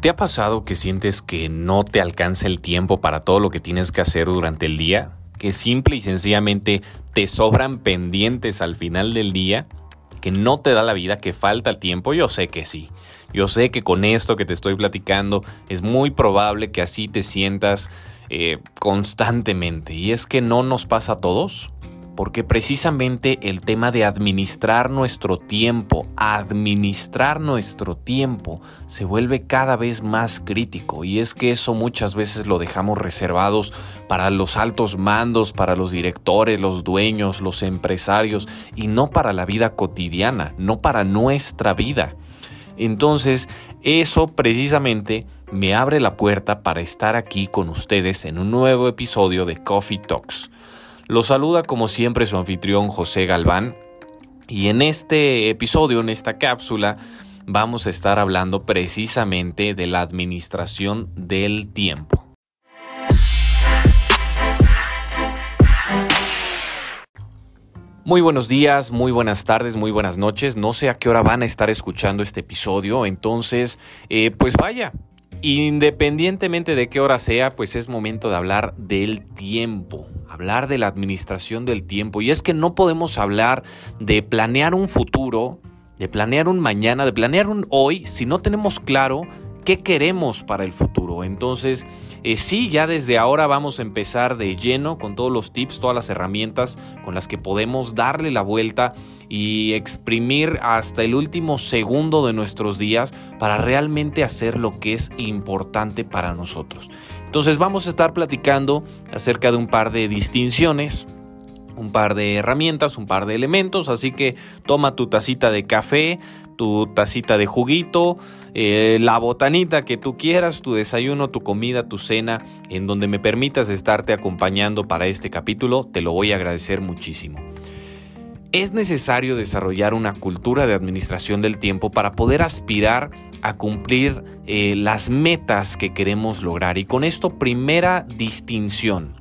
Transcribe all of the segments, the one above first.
¿Te ha pasado que sientes que no te alcanza el tiempo para todo lo que tienes que hacer durante el día? ¿Que simple y sencillamente te sobran pendientes al final del día? ¿Que no te da la vida, que falta el tiempo? Yo sé que sí. Yo sé que con esto que te estoy platicando es muy probable que así te sientas eh, constantemente. Y es que no nos pasa a todos porque precisamente el tema de administrar nuestro tiempo, administrar nuestro tiempo, se vuelve cada vez más crítico y es que eso muchas veces lo dejamos reservados para los altos mandos, para los directores, los dueños, los empresarios y no para la vida cotidiana, no para nuestra vida. Entonces, eso precisamente me abre la puerta para estar aquí con ustedes en un nuevo episodio de Coffee Talks. Lo saluda como siempre su anfitrión José Galván y en este episodio, en esta cápsula, vamos a estar hablando precisamente de la administración del tiempo. Muy buenos días, muy buenas tardes, muy buenas noches. No sé a qué hora van a estar escuchando este episodio, entonces, eh, pues vaya, Independientemente de qué hora sea, pues es momento de hablar del tiempo, hablar de la administración del tiempo. Y es que no podemos hablar de planear un futuro, de planear un mañana, de planear un hoy, si no tenemos claro qué queremos para el futuro. Entonces, eh, sí, ya desde ahora vamos a empezar de lleno con todos los tips, todas las herramientas con las que podemos darle la vuelta y exprimir hasta el último segundo de nuestros días para realmente hacer lo que es importante para nosotros. Entonces vamos a estar platicando acerca de un par de distinciones, un par de herramientas, un par de elementos, así que toma tu tacita de café, tu tacita de juguito, eh, la botanita que tú quieras, tu desayuno, tu comida, tu cena, en donde me permitas estarte acompañando para este capítulo, te lo voy a agradecer muchísimo. Es necesario desarrollar una cultura de administración del tiempo para poder aspirar a cumplir eh, las metas que queremos lograr. Y con esto, primera distinción.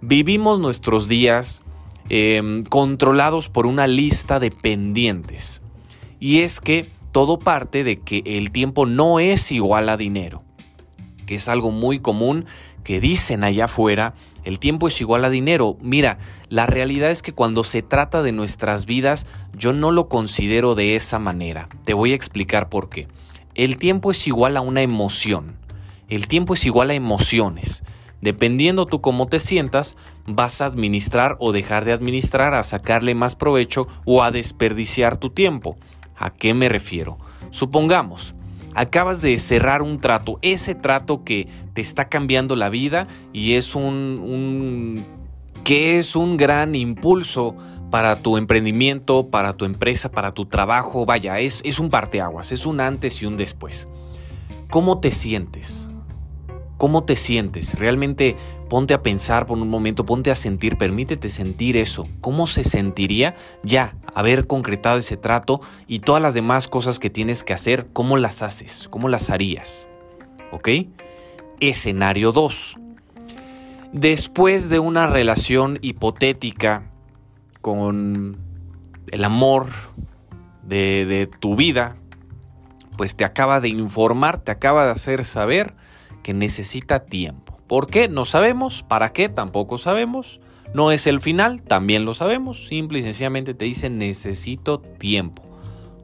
Vivimos nuestros días em, controlados por una lista de pendientes. Y es que todo parte de que el tiempo no es igual a dinero, que es algo muy común que dicen allá afuera, el tiempo es igual a dinero. Mira, la realidad es que cuando se trata de nuestras vidas, yo no lo considero de esa manera. Te voy a explicar por qué. El tiempo es igual a una emoción. El tiempo es igual a emociones. Dependiendo tú cómo te sientas, vas a administrar o dejar de administrar, a sacarle más provecho o a desperdiciar tu tiempo. ¿A qué me refiero? Supongamos, acabas de cerrar un trato, ese trato que te está cambiando la vida y es un, que es un gran impulso para tu emprendimiento, para tu empresa, para tu trabajo, vaya, es, es un parteaguas, es un antes y un después. ¿Cómo te sientes? ¿Cómo te sientes? Realmente ponte a pensar por un momento, ponte a sentir, permítete sentir eso. ¿Cómo se sentiría ya haber concretado ese trato y todas las demás cosas que tienes que hacer, cómo las haces? ¿Cómo las harías? ¿Ok? Escenario 2. Después de una relación hipotética con el amor de, de tu vida, pues te acaba de informar, te acaba de hacer saber que necesita tiempo. ¿Por qué? No sabemos. ¿Para qué? Tampoco sabemos. No es el final, también lo sabemos. Simple y sencillamente te dice necesito tiempo.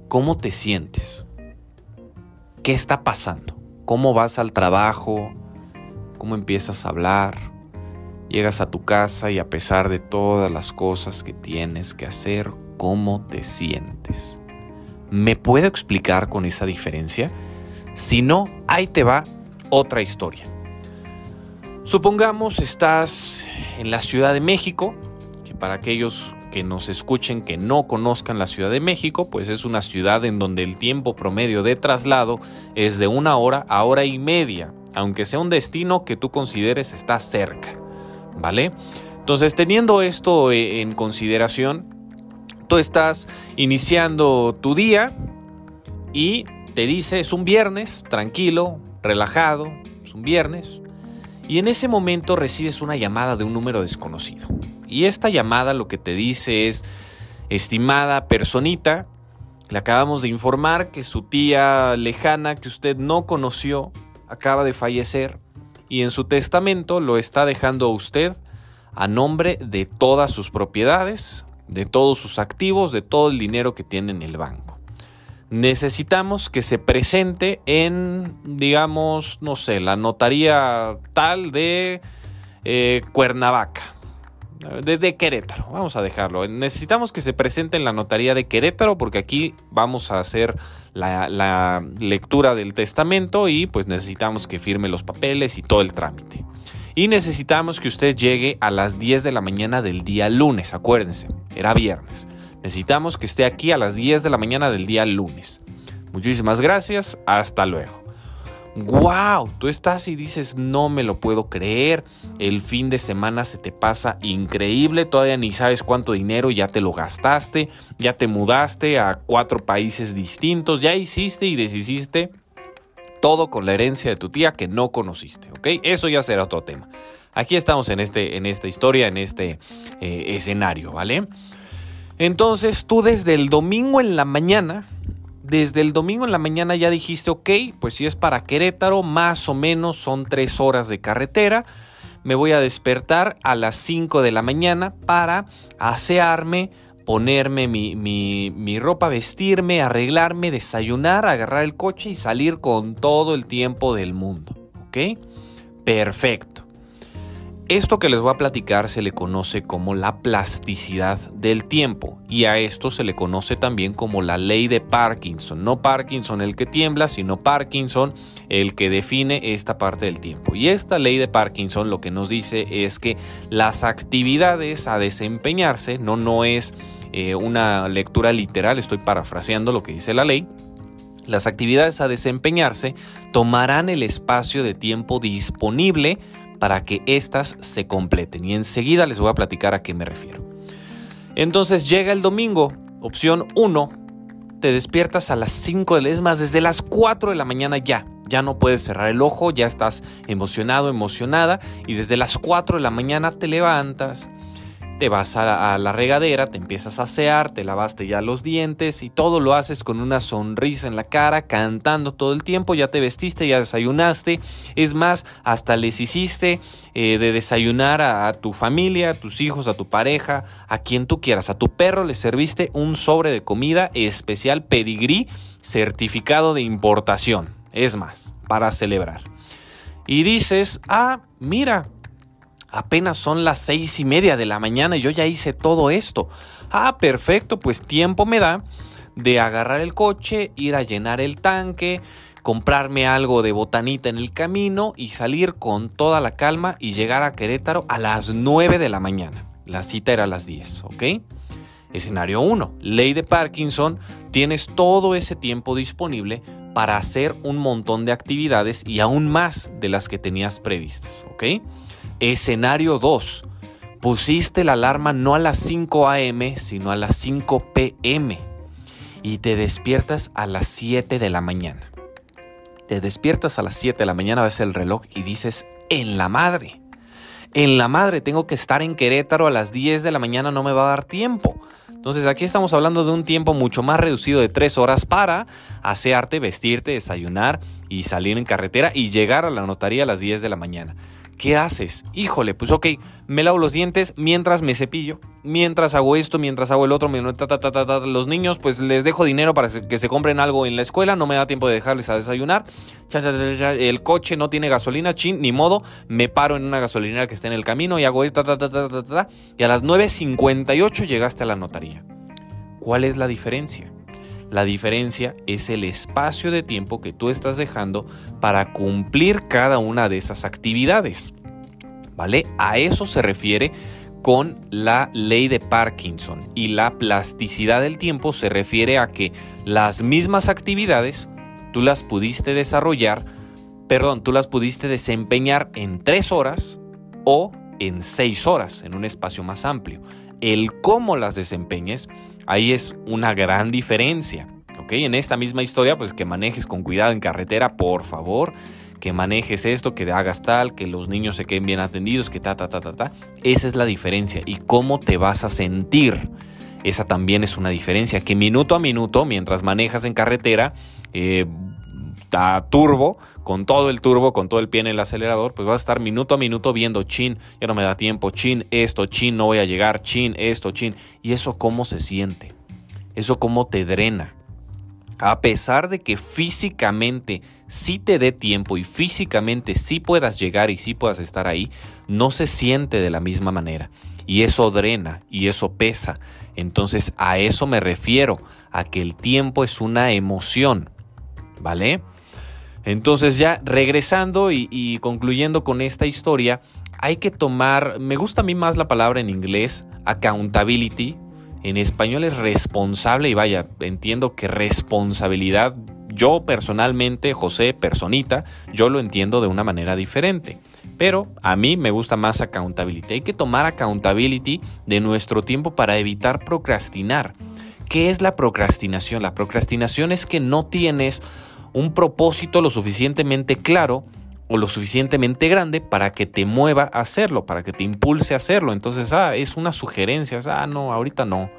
¿Cómo te sientes? ¿Qué está pasando? ¿Cómo vas al trabajo? ¿Cómo empiezas a hablar? Llegas a tu casa y a pesar de todas las cosas que tienes que hacer, ¿cómo te sientes? ¿Me puedo explicar con esa diferencia? Si no, ahí te va otra historia. Supongamos estás en la Ciudad de México, que para aquellos que nos escuchen que no conozcan la Ciudad de México, pues es una ciudad en donde el tiempo promedio de traslado es de una hora a hora y media, aunque sea un destino que tú consideres está cerca, ¿vale? Entonces, teniendo esto eh, en consideración, tú estás iniciando tu día y te dice, es un viernes, tranquilo, relajado, es un viernes, y en ese momento recibes una llamada de un número desconocido. Y esta llamada lo que te dice es, estimada personita, Le acabamos de informar que su tía lejana que usted no conoció acaba de fallecer y en su testamento lo está dejando a usted a nombre de todas sus propiedades, de todos sus activos, de todo el dinero que tiene en el banco. Necesitamos que se presente en, digamos, no sé, la notaría tal de eh, Cuernavaca, de, Querétaro, vamos a dejarlo. Necesitamos que se presente en la notaría de Querétaro porque aquí vamos a hacer la, la lectura del testamento y pues necesitamos que firme los papeles y todo el trámite. Y necesitamos que usted llegue a las 10 de la mañana del día lunes, acuérdense, era viernes. Necesitamos que esté aquí a las 10 de la mañana del día lunes. Muchísimas gracias, hasta luego. ¡Wow! Tú estás y dices, no me lo puedo creer, el fin de semana se te pasa increíble, todavía ni sabes cuánto dinero ya te lo gastaste, ya te mudaste a cuatro países distintos, ya hiciste y deshiciste todo con la herencia de tu tía que no conociste, ¿ok? Eso ya será otro tema. Aquí estamos en, este, en esta historia, en este eh, escenario, ¿vale? Entonces tú desde el domingo en la mañana, desde el domingo en la mañana ya dijiste, ok, pues si es para Querétaro, más o menos son tres horas de carretera. Me voy a despertar a las 5 de la mañana para asearme, ponerme mi, ropa, vestirme, arreglarme, desayunar, agarrar el coche y salir con todo el tiempo del mundo. ¿Ok? Perfecto. Esto que les voy a platicar se le conoce como la plasticidad del tiempo y a esto se le conoce también como la ley de Parkinson. No Parkinson el que tiembla, sino Parkinson el que define esta parte del tiempo. Y esta ley de Parkinson lo que nos dice es que las actividades a desempeñarse, no, no es eh, una lectura literal, estoy parafraseando lo que dice la ley, las actividades a desempeñarse tomarán el espacio de tiempo disponible para que éstas se completen. Y enseguida les voy a platicar a qué me refiero. Entonces llega el domingo, opción 1, te despiertas a las 5 de la, es más, desde las 4 de la mañana ya, ya no puedes cerrar el ojo, ya estás emocionado, emocionada, y desde las 4 de la mañana te levantas, te vas a la, regadera, te empiezas a asear, te lavaste ya los dientes y todo lo haces con una sonrisa en la cara, cantando todo el tiempo, ya te vestiste, ya desayunaste, es más, hasta les hiciste eh, de desayunar a, tu familia, a tus hijos, a tu pareja, a quien tú quieras, a tu perro le serviste un sobre de comida especial pedigrí certificado de importación, es más, para celebrar. Y dices, ah, mira, Apenas son las seis y media de la mañana y yo ya hice todo esto. Ah, perfecto, pues tiempo me da de agarrar el coche, ir a llenar el tanque, comprarme algo de botanita en el camino y salir con toda la calma y llegar a Querétaro a las 9 de la mañana. La cita era a las 10, ¿ok? Escenario 1. Ley de Parkinson. Tienes todo ese tiempo disponible para hacer un montón de actividades y aún más de las que tenías previstas, ¿ok? Escenario 2. Pusiste la alarma no a las 5 a.m., sino a las 5 p.m. Y te despiertas a las 7 de la mañana. Te despiertas a las 7 de la mañana, ves el reloj y dices, en la madre. En la madre, tengo que estar en Querétaro a las 10 de la mañana, no me va a dar tiempo. Entonces aquí estamos hablando de un tiempo mucho más reducido de 3 horas para asearte, vestirte, desayunar y salir en carretera y llegar a la notaría a las 10 de la mañana. ¿Qué haces? Híjole, pues ok, me lavo los dientes mientras me cepillo, mientras hago esto, mientras hago el otro, los niños pues les dejo dinero para que se compren algo en la escuela, no me da tiempo de dejarles a desayunar, el coche no tiene gasolina, chin, ni modo, me paro en una gasolinera que está en el camino y hago esto, y a las 9.58 llegaste a la notaría. ¿Cuál es la diferencia? La diferencia es el espacio de tiempo que tú estás dejando para cumplir cada una de esas actividades. ¿Vale? A eso se refiere con la ley de Parkinson y la plasticidad del tiempo se refiere a que las mismas actividades tú las pudiste desarrollar, perdón, tú las pudiste desempeñar en tres horas o en seis horas en un espacio más amplio. El cómo las desempeñes Ahí es una gran diferencia. ¿ok? En esta misma historia, pues que manejes con cuidado en carretera, por favor. Que manejes esto, que hagas tal, que los niños se queden bien atendidos, que ta, ta, ta, ta, ta. Esa es la diferencia. ¿Y cómo te vas a sentir? Esa también es una diferencia, que minuto a minuto, mientras manejas en carretera, eh, turbo, con todo el turbo, con todo el pie en el acelerador, pues vas a estar minuto a minuto viendo, chin, ya no me da tiempo, chin, esto, chin, no voy a llegar, chin, esto, chin. ¿Y eso cómo se siente? ¿Eso cómo te drena? A pesar de que físicamente sí te dé tiempo y físicamente sí puedas llegar y sí puedas estar ahí, no se siente de la misma manera. Y eso drena y eso pesa. Entonces a eso me refiero, a que el tiempo es una emoción. ¿Vale? Entonces ya regresando y, concluyendo con esta historia, hay que tomar, me gusta a mí más la palabra en inglés, accountability, en español es responsable y vaya, entiendo que responsabilidad, yo personalmente, José, personita, yo lo entiendo de una manera diferente. Pero a mí me gusta más accountability. Hay que tomar accountability de nuestro tiempo para evitar procrastinar. ¿Qué es la procrastinación? La procrastinación es que no tienes un propósito lo suficientemente claro o lo suficientemente grande para que te mueva a hacerlo, para que te impulse a hacerlo. Entonces, ah, es una sugerencia, ah, no, ahorita no,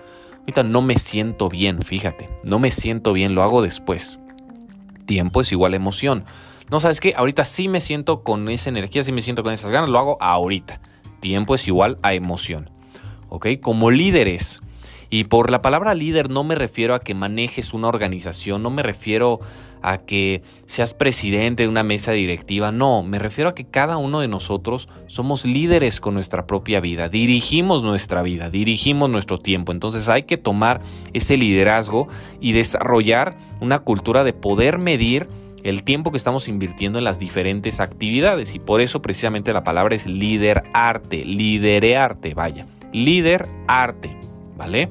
ahorita no me siento bien, fíjate, no me siento bien, lo hago después. Tiempo es igual a emoción. No sabes qué, ahorita sí me siento con esa energía, sí me siento con esas ganas, lo hago ahorita. Tiempo es igual a emoción. ¿Ok? Como líderes, y por la palabra líder no me refiero a que manejes una organización, no me refiero que seas presidente de una mesa directiva, no, me refiero a que cada uno de nosotros somos líderes con nuestra propia vida, dirigimos nuestra vida, dirigimos nuestro tiempo, entonces hay que tomar ese liderazgo y desarrollar una cultura de poder medir el tiempo que estamos invirtiendo en las diferentes actividades y por eso precisamente la palabra es líder arte, liderearte, vaya, líder arte. ¿vale?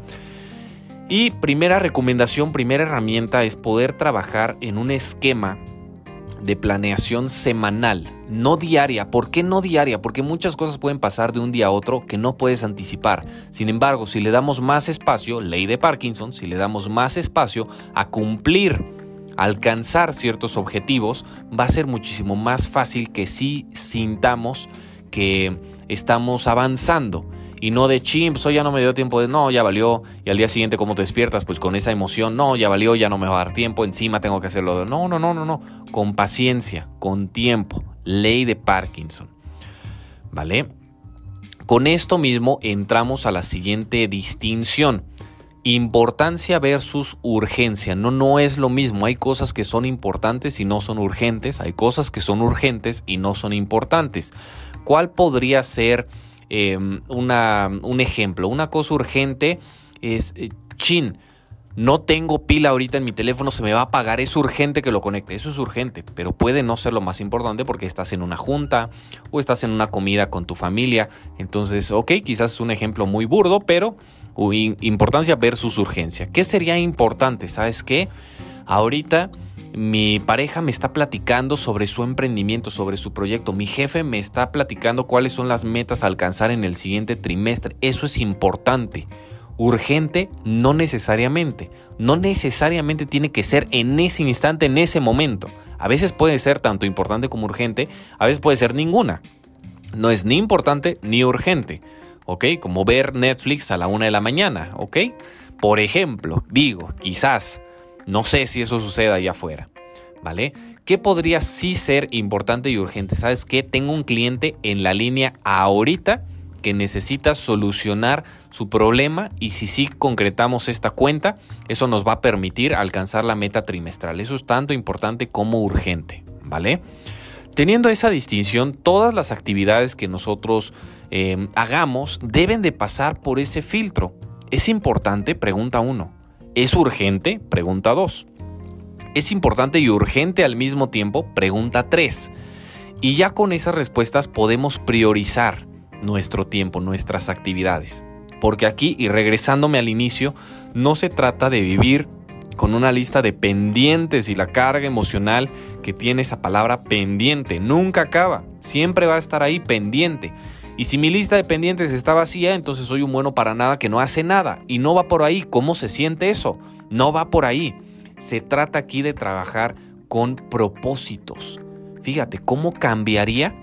Y primera recomendación, primera herramienta es poder trabajar en un esquema de planeación semanal, no diaria. ¿Por qué no diaria? Porque muchas cosas pueden pasar de un día a otro que no puedes anticipar. Sin embargo, si le damos más espacio, ley de Parkinson, si le damos más espacio a cumplir, alcanzar ciertos objetivos, va a ser muchísimo más fácil que si sintamos que estamos avanzando y no de chimps, pues, hoy ya no me dio tiempo de no, ya valió, y al día siguiente como te despiertas, pues con esa emoción, no, ya valió, ya no me va a dar tiempo, encima tengo que hacerlo. No, no, no, no, no, con paciencia, con tiempo, ley de Parkinson. ¿Vale? Con esto mismo entramos a la siguiente distinción. Importancia versus urgencia. No, no es lo mismo. Hay cosas que son importantes y no son urgentes. Hay cosas que son urgentes y no son importantes. ¿Cuál podría ser Em, una, un ejemplo. Una cosa urgente es, eh, chin, no tengo pila ahorita en mi teléfono, se me va a apagar, es urgente que lo conecte, eso es urgente, pero puede no ser lo más importante porque estás en una junta o estás en una comida con tu familia. Entonces, ok, quizás es un ejemplo muy burdo, pero importancia versus urgencia. ¿Qué sería importante? ¿Sabes qué? Ahorita mi pareja me está platicando sobre su emprendimiento, sobre su proyecto. Mi jefe me está platicando cuáles son las metas a alcanzar en el siguiente trimestre. Eso es importante. Urgente, no necesariamente. No necesariamente tiene que ser en ese instante, en ese momento. A veces puede ser tanto importante como urgente, a veces puede ser ninguna. No es ni importante ni urgente. ¿Ok? Como ver Netflix a la una de la mañana. ¿Ok? Por ejemplo, digo, quizás no sé si eso suceda allá afuera, ¿vale? ¿Qué podría sí ser importante y urgente? ¿Sabes qué? Tengo un cliente en la línea ahorita que necesita solucionar su problema y si sí concretamos esta cuenta, eso nos va a permitir alcanzar la meta trimestral. Eso es tanto importante como urgente, ¿vale? Teniendo esa distinción, todas las actividades que nosotros eh, hagamos deben de pasar por ese filtro. ¿Es importante? Pregunta uno. ¿Es urgente? Pregunta 2. ¿Es importante y urgente al mismo tiempo? Pregunta 3. Y ya con esas respuestas podemos priorizar nuestro tiempo, nuestras actividades. Porque aquí, y regresándome al inicio, no se trata de vivir con una lista de pendientes y la carga emocional que tiene esa palabra pendiente. Nunca acaba, siempre va a estar ahí pendiente. Y si mi lista de pendientes está vacía, entonces soy un bueno para nada que no hace nada. Y no va por ahí. ¿Cómo se siente eso? No va por ahí. Se trata aquí de trabajar con propósitos. Fíjate, ¿cómo cambiaría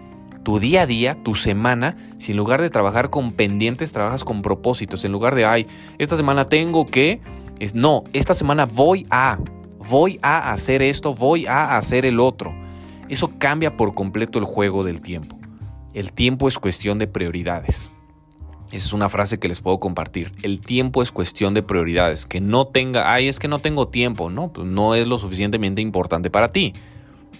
tu día a día, tu semana, si en lugar de trabajar con pendientes, trabajas con propósitos, en lugar de, ay, esta semana tengo que, es, no, esta semana voy a, voy a hacer esto, voy a hacer el otro. Eso cambia por completo el juego del tiempo. El tiempo es cuestión de prioridades. Esa es una frase que les puedo compartir. El tiempo es cuestión de prioridades. Que no tenga, ay, es que no tengo tiempo. No, pues no es lo suficientemente importante para ti.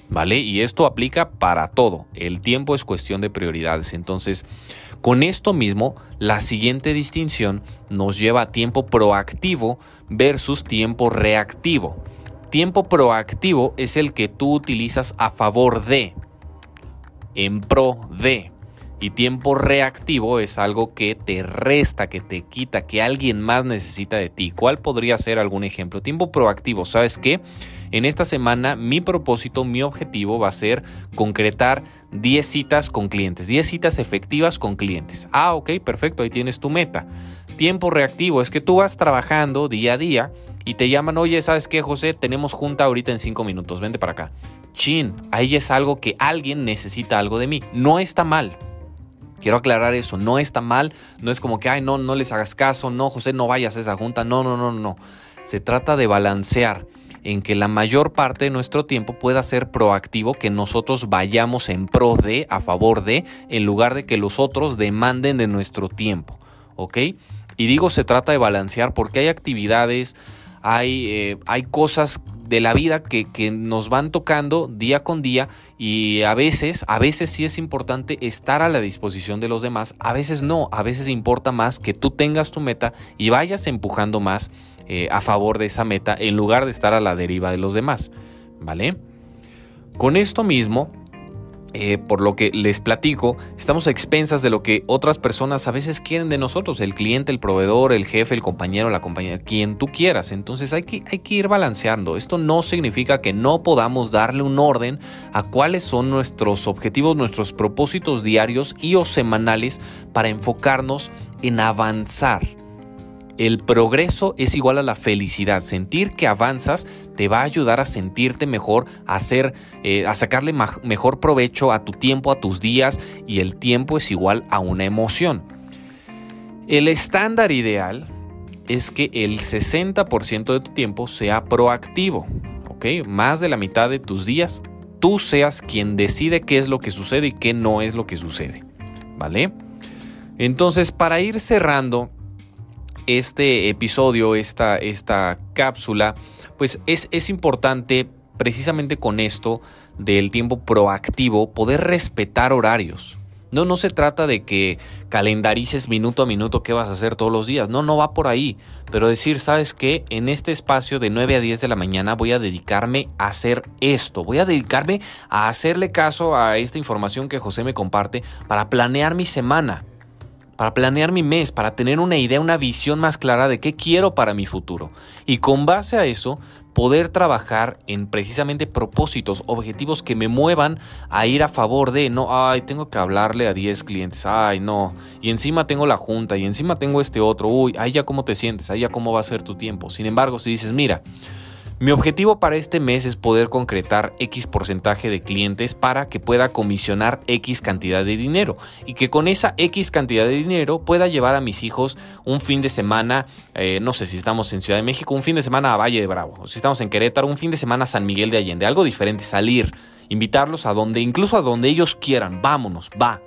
¿Vale? Y esto aplica para todo. El tiempo es cuestión de prioridades. Entonces, con esto mismo, la siguiente distinción nos lleva a tiempo proactivo versus tiempo reactivo. Tiempo proactivo es el que tú utilizas a favor de, en pro de. Y tiempo reactivo es algo que te resta, que te quita, que alguien más necesita de ti. ¿Cuál podría ser algún ejemplo? Tiempo proactivo, ¿sabes qué? En esta semana mi propósito, mi objetivo va a ser concretar 10 citas con clientes, 10 citas efectivas con clientes. Ah, ok, perfecto, ahí tienes tu meta. Tiempo reactivo es que tú vas trabajando día a día y te llaman, oye, ¿sabes qué, José? Tenemos junta ahorita en 5 minutos, vente para acá. Chin, ahí es algo que alguien necesita algo de mí. No está mal, Quiero aclarar eso, no está mal, no es como que, ay, no, no les hagas caso, no, José, no vayas a esa junta, no, no, no, no. Se trata de balancear en que la mayor parte de nuestro tiempo pueda ser proactivo, que nosotros vayamos en pro de, a favor de, en lugar de que los otros demanden de nuestro tiempo, ¿ok? Y digo se trata de balancear porque hay actividades, hay, eh, hay cosas de la vida que, que, nos van tocando día con día y a veces, a veces sí es importante estar a la disposición de los demás, a veces no, a veces importa más que tú tengas tu meta y vayas empujando más eh, a favor de esa meta en lugar de estar a la deriva de los demás, ¿vale? Con esto mismo, eh, por lo que les platico, estamos a expensas de lo que otras personas a veces quieren de nosotros, el cliente, el proveedor, el jefe, el compañero, la compañera, quien tú quieras. Entonces hay que, hay que ir balanceando. Esto no significa que no podamos darle un orden a cuáles son nuestros objetivos, nuestros propósitos diarios y o semanales para enfocarnos en avanzar el progreso es igual a la felicidad. Sentir que avanzas te va a ayudar a sentirte mejor, a, hacer, eh, a sacarle mejor provecho a tu tiempo, a tus días y el tiempo es igual a una emoción. El estándar ideal es que el 60% de tu tiempo sea proactivo, ¿ok? Más de la mitad de tus días tú seas quien decide qué es lo que sucede y qué no es lo que sucede, ¿vale? Entonces, para ir cerrando este episodio, esta, esta cápsula, pues es, es importante precisamente con esto del tiempo proactivo poder respetar horarios. No, no se trata de que calendarices minuto a minuto qué vas a hacer todos los días. No, no va por ahí. Pero decir, ¿sabes qué? En este espacio de 9 a 10 de la mañana voy a dedicarme a hacer esto. Voy a dedicarme a hacerle caso a esta información que José me comparte para planear mi semana para planear mi mes, para tener una idea, una visión más clara de qué quiero para mi futuro. Y con base a eso, poder trabajar en precisamente propósitos, objetivos que me muevan a ir a favor de, no, ay, tengo que hablarle a 10 clientes, ay, no, y encima tengo la junta, y encima tengo este otro, uy, ahí ya cómo te sientes, ahí ya cómo va a ser tu tiempo. Sin embargo, si dices, mira, mi objetivo para este mes es poder concretar X porcentaje de clientes para que pueda comisionar X cantidad de dinero y que con esa X cantidad de dinero pueda llevar a mis hijos un fin de semana, eh, no sé si estamos en Ciudad de México, un fin de semana a Valle de Bravo, si estamos en Querétaro, un fin de semana a San Miguel de Allende, algo diferente, salir, invitarlos a donde, incluso a donde ellos quieran, vámonos, va.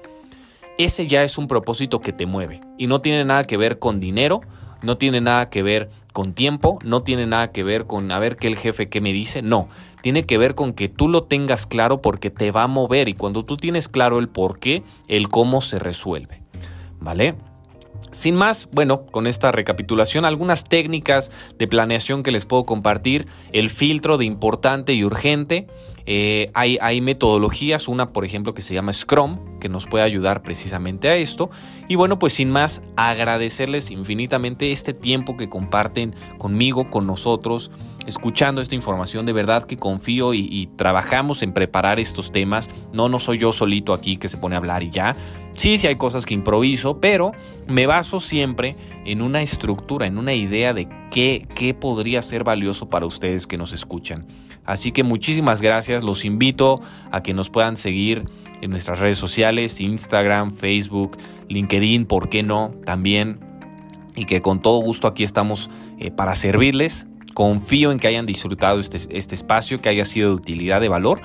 Ese ya es un propósito que te mueve y no tiene nada que ver con dinero, no tiene nada que ver con tiempo, no tiene nada que ver con a ver qué el jefe qué me dice, no, tiene que ver con que tú lo tengas claro porque te va a mover y cuando tú tienes claro el por qué, el cómo se resuelve. ¿Vale? Sin más, bueno, con esta recapitulación, algunas técnicas de planeación que les puedo compartir, el filtro de importante y urgente, eh, hay, metodologías, una por ejemplo que se llama Scrum, que nos puede ayudar precisamente a esto. Y bueno, pues sin más, agradecerles infinitamente este tiempo que comparten conmigo, con nosotros, escuchando esta información. De verdad que confío y, y trabajamos en preparar estos temas. No, no soy yo solito aquí que se pone a hablar y ya. Sí, sí hay cosas que improviso, pero me baso siempre en una estructura, en una idea de qué, qué podría ser valioso para ustedes que nos escuchan. Así que muchísimas gracias, los invito a que nos puedan seguir en nuestras redes sociales, Instagram, Facebook, LinkedIn, ¿por qué no? También. Y que con todo gusto aquí estamos eh, para servirles. Confío en que hayan disfrutado este, este espacio, que haya sido de utilidad, de valor